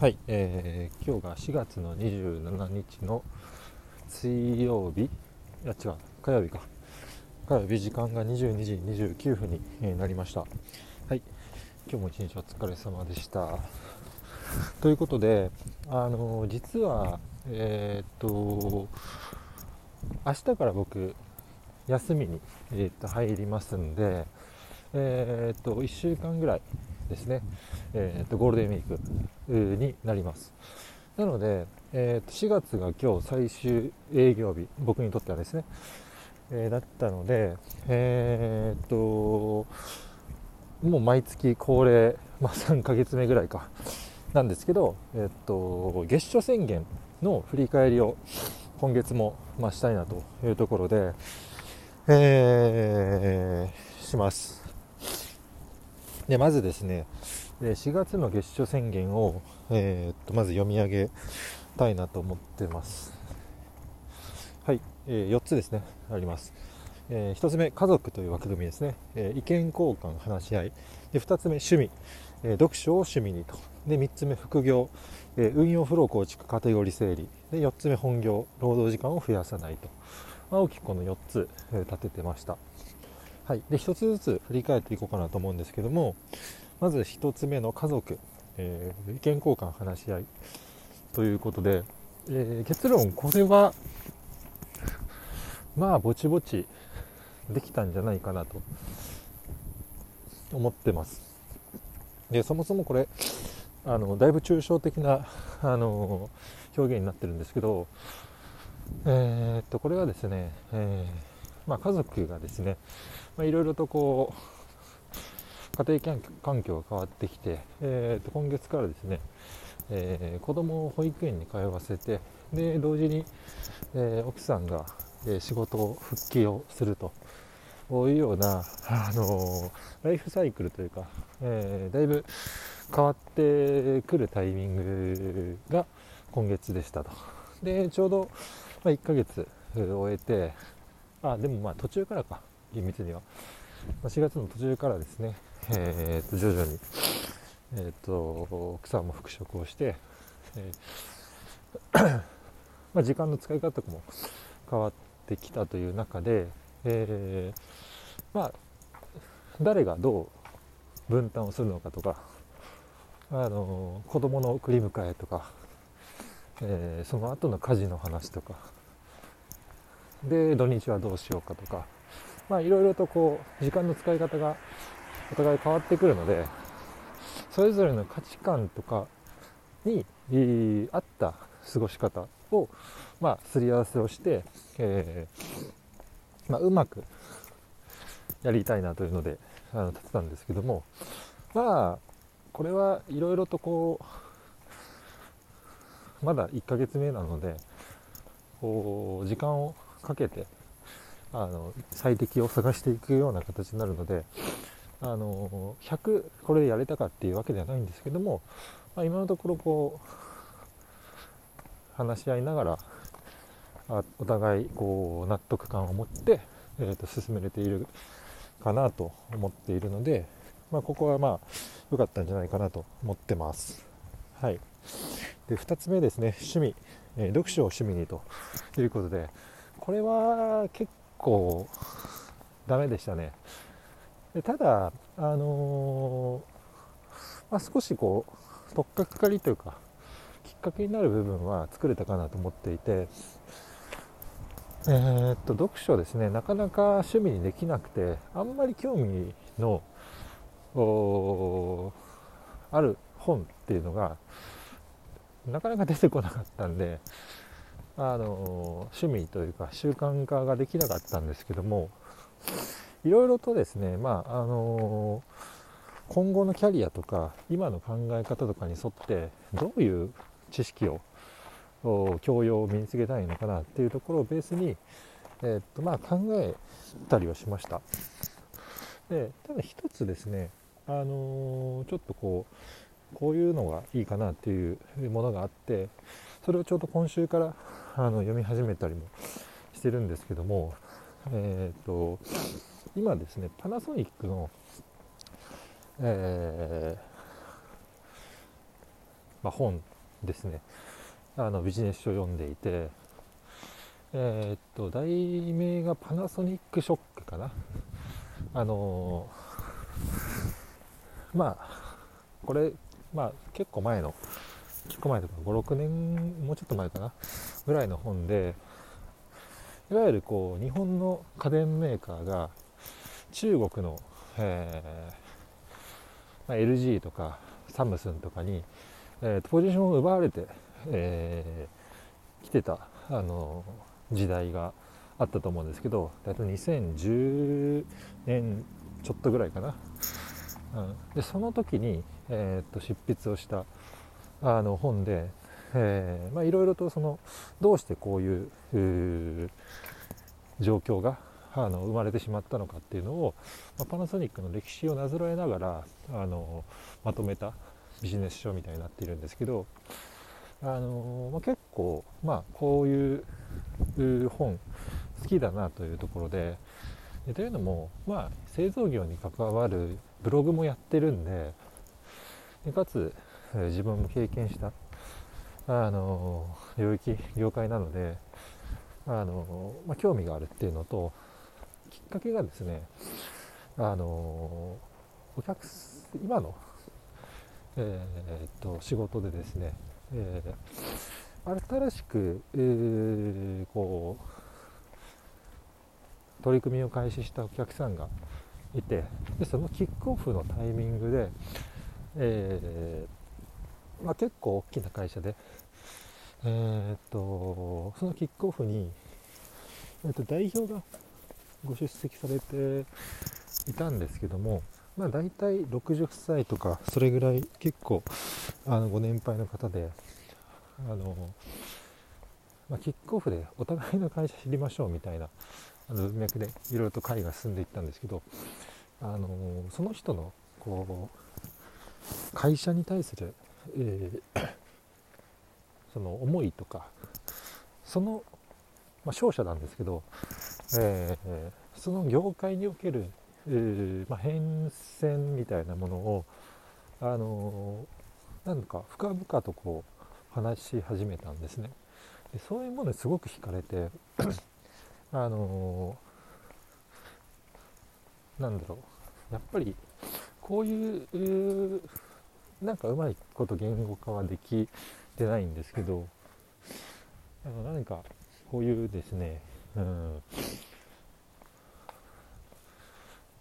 はい、えー、今日が4月の27日の水曜日。いや違う火曜日か。火曜日時間が22時29分に、えなりました。はい今日も一日お疲れ様でした。ということであのー、実はえー、っと明日から僕休みに、えー、っと入りますんでえー、っと1週間ぐらいですね、えーと、ゴールデンウィークになります。なので、えーと、4月が今日最終営業日、僕にとってはですね、えー、だったので、えーと、もう毎月恒例、まあ、3ヶ月目ぐらいか、なんですけど、えー、と月初宣言の振り返りを今月も、まあ、したいなというところで、えー、します。でまずですね4月の月初宣言を、えー、っとまず読み上げたいなと思ってます。はい、えー、4つですねあります、えー、1つ目家族という枠組みですね、え意見交換話し合い。で2つ目趣味、え読書を趣味にと。で3つ目副業、え運用フロー構築カテゴリー整理。で4つ目本業。労働時間を増やさないと、まあ、大きくこの4つ、え立ててました。はい、で1つずつ振り返っていこうかなと思うんですけどもまず1つ目の家族、えー、意見交換話し合いということで、えー、結論これはまあぼちぼちできたんじゃないかなと思ってます。でそもそもこれあのだいぶ抽象的なあの表現になってるんですけどえー、っとこれはですね、えー、まあ、家族がですねいろいろとこう家庭環境が変わってきて、えー、と今月からですね、えー、子供を保育園に通わせてで同時に、えー、奥さんが、え仕事を復帰をするというような、あのライフサイクルというか、えだいぶ変わってくるタイミングが今月でしたと。でちょうど、まあ、1ヶ月終えてあでもまあ途中からか。厳密には。4月の途中からですね、えー、と徐々に、えーと、草も復職をして、えー まあ、時間の使い方も変わってきたという中で、えー、まあ誰がどう分担をするのかとかあの子供の送り迎えとか、えー、その後の家事の話とかで土日はどうしようかとか。まあいろいろとこう時間の使い方がお互い変わってくるのでそれぞれの価値観とかに合った過ごし方をまあすり合わせをして、えー、まあ、うまくやりたいなというのであの立てたんですけども。まあこれはいろいろとこうまだ1ヶ月目なのでこう時間をかけてあの最適を探していくような形になるのであの100これでやれたかっていうわけではないんですけども、まあ、今のところこう話し合いながらあお互いこう納得感を持って、えー、と進めれているかなと思っているので、まあ、ここはまあ良かったんじゃないかなと思ってます。はい、で2つ目ですね。趣味、えー、読書を趣味にということでこれは結構ダメでしたね。でただあのー、まあ、少しこう取っかかりというかきっかけになる部分は作れたかなと思っていてえー、っと読書ですね。なかなか趣味にできなくてあんまり興味のある本っていうのがなかなか出てこなかったんであの趣味というか習慣化ができなかったんですけどもいろいろとですね、まああの今後のキャリアとか今の考え方とかに沿ってどういう知識を教養を身につけたいのかなっていうところをベースに、えー、っとまあ、考えたりはしました。でただ一つですね、あのちょっとこうこういうのがいいかなっていうものがあってそれをちょうど今週からあの読み始めたりもしてるんですけども、えーと、今ですねパナソニックの、えー、まあ、本ですねあのビジネス書を読んでいてえー、っと題名がパナソニックショックかな。あのまあこれまあ結構前の結構前とか56年もうちょっと前かなぐらいの本でいわゆるこう日本の家電メーカーが中国の、えーまあ、LG とかサムスンとかに、えー、ポジションを奪われて、えー、来てた、あの時代があったと思うんですけど大体2010年ちょっとぐらいかな、うん、でその時に、えー、と執筆をしたあの本で、いろいろとそのどうしてこういう状況があの生まれてしまったのかっていうのを、まあ、パナソニックの歴史をなぞらえながらあのまとめたビジネス書みたいになっているんですけどあの、まあ、結構、まあ、こういう本好きだなというところででというのも、まあ、製造業に関わるブログもやってるんででかつ自分も経験したあの領域業界なのであの、まあ、興味があるっていうのときっかけがですねあのお客今の、えー、っと仕事でですね、えー、新しく、えー、こう取り組みを開始したお客さんがいてでそのキックオフのタイミングで、えー、まあ、結構大きな会社で、えー、っとそのキックオフに、えー、っと代表がご出席されていたんですけども、まあ、大体60歳とかそれぐらい結構あのご年配の方であの、まあ、キックオフでお互いの会社知りましょうみたいなあの文脈でいろいろと会が進んでいったんですけどあのその人のこう会社に対する、えー、その思いとかその、まあ、勝者なんですけど、えー、その業界における、えー、まあ、変遷みたいなものをあのなんか深々とこう話し始めたんですね。でそういうものにすごく惹かれてあのなんだろう。やっぱりこういうなんかうまいこと言語化はできてないんですけどあの何かこういうですね、うん、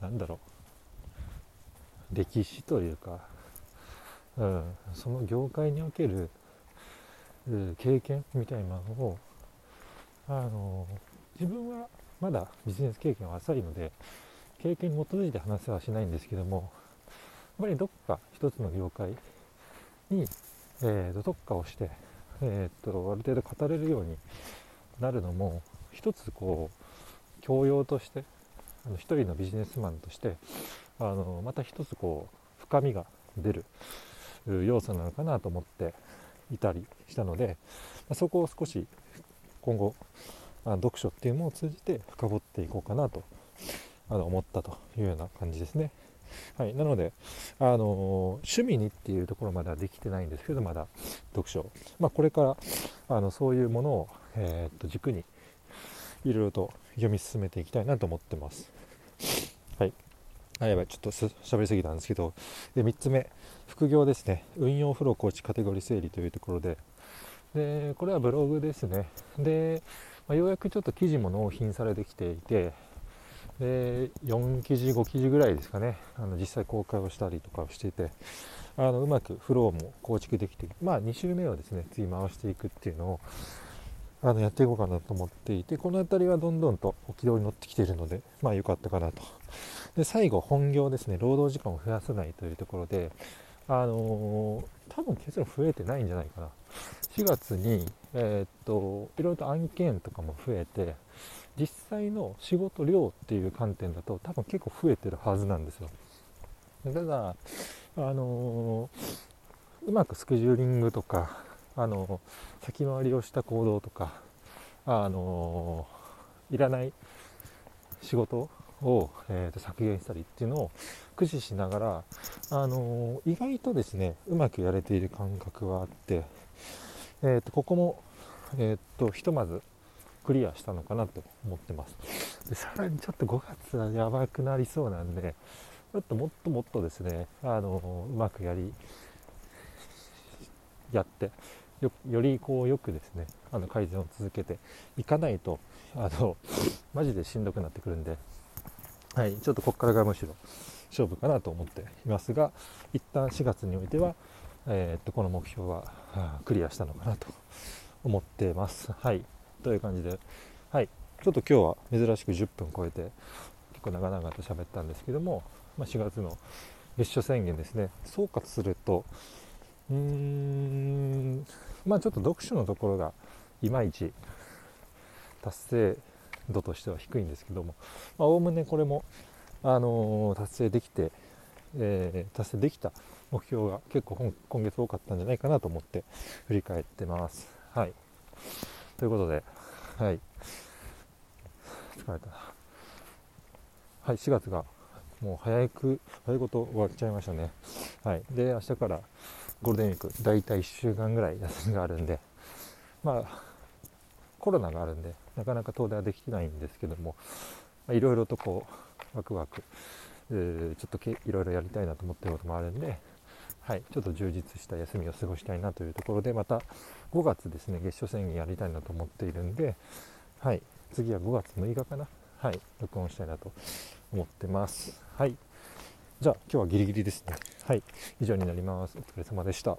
なんだろう。歴史というか、うん、その業界における経験みたいなのをあの自分はまだビジネス経験は浅いので経験に基づいて話はしないんですけどもやっぱりどっか一つの業界に、えー、と特化をして、えー、とある程度語れるようになるのも一つこう教養としてあの一人のビジネスマンとしてあのまた一つこう深みが出る要素なのかなと思っていたりしたのでそこを少し今後あ読書っていうものを通じて深掘っていこうかなとあの思ったというような感じですね。はい、なので、あの趣味にっていうところまではできてないんですけどまだ読書、まあ、これからあのそういうものを、えー、っと軸にいろいろと読み進めていきたいなと思ってます。はい。あやばい、ちょっと喋りすぎたんですけど、で3つ目、副業ですね、運用フロー構築カテゴリー整理というところで、でこれはブログですね。で、まあ、ようやくちょっと記事も納品されてきていて、で4記事、5記事ぐらいですかね、あの実際公開をしたりとかをしていて、あのうまくフローも構築できて、まあ、2週目をですね次回していくっていうのをあのやっていこうかなと思っていて、この辺りはどんどんと軌道に乗ってきているので、まあ良かったかなと。で最後、本業ですね、労働時間を増やさないというところで、あのー、多分結論増えてないんじゃないかな。4月に、えー、っといろいろと案件とかも増えて実際の仕事量っていう観点だと多分結構増えてるはずなんですよ。ただあの、うまくスケジューリングとかあの、先回りをした行動とかあのいらない仕事を、えー、と削減したりっていうのを駆使しながら、あの、意外とですねうまくやれている感覚はあって、えー、とここも、えー、とひとまずクリアしたのかなと思ってます。でさらにちょっと5月はやばくなりそうなんでちょっともっともっとですね、あのうまくやりやってよよりこうよくですねあの改善を続けていかないとあのマジでしんどくなってくるんで、はい、ちょっとここからがむしろ勝負かなと思っていますが一旦4月においては、え、っとこの目標は、クリアしたのかなと思ってます。はい。という感じで、はい、ちょっと今日は珍しく10分超えて結構長々と喋ったんですけども、まあ、4月の月初宣言ですね。総括するとうーんまあちょっと読書のところがいまいち達成度としては低いんですけどもおおむねこれも、あのー、達成できて、えー、達成できた目標が結構今月多かったんじゃないかなと思って振り返ってます。はい、ということで、はい、疲れたな。はい、4月がもう早く早いこと終わっちゃいましたね。はい、で明日からゴールデンウィーク大体1週間ぐらい休みがあるんでまあコロナがあるんでなかなか遠出はできてないんですけどもいろいろとこうワクワク、え、ちょっといろいろやりたいなと思ってることもあるんで、はい、ちょっと充実した休みを過ごしたいなというところでまた5月ですね月初宣言やりたいなと思っているんで、はい、次は5月6日かな、はい、録音したいなと思ってます。はいじゃあ今日はギリギリですね。はい、以上になります。お疲れ様でした。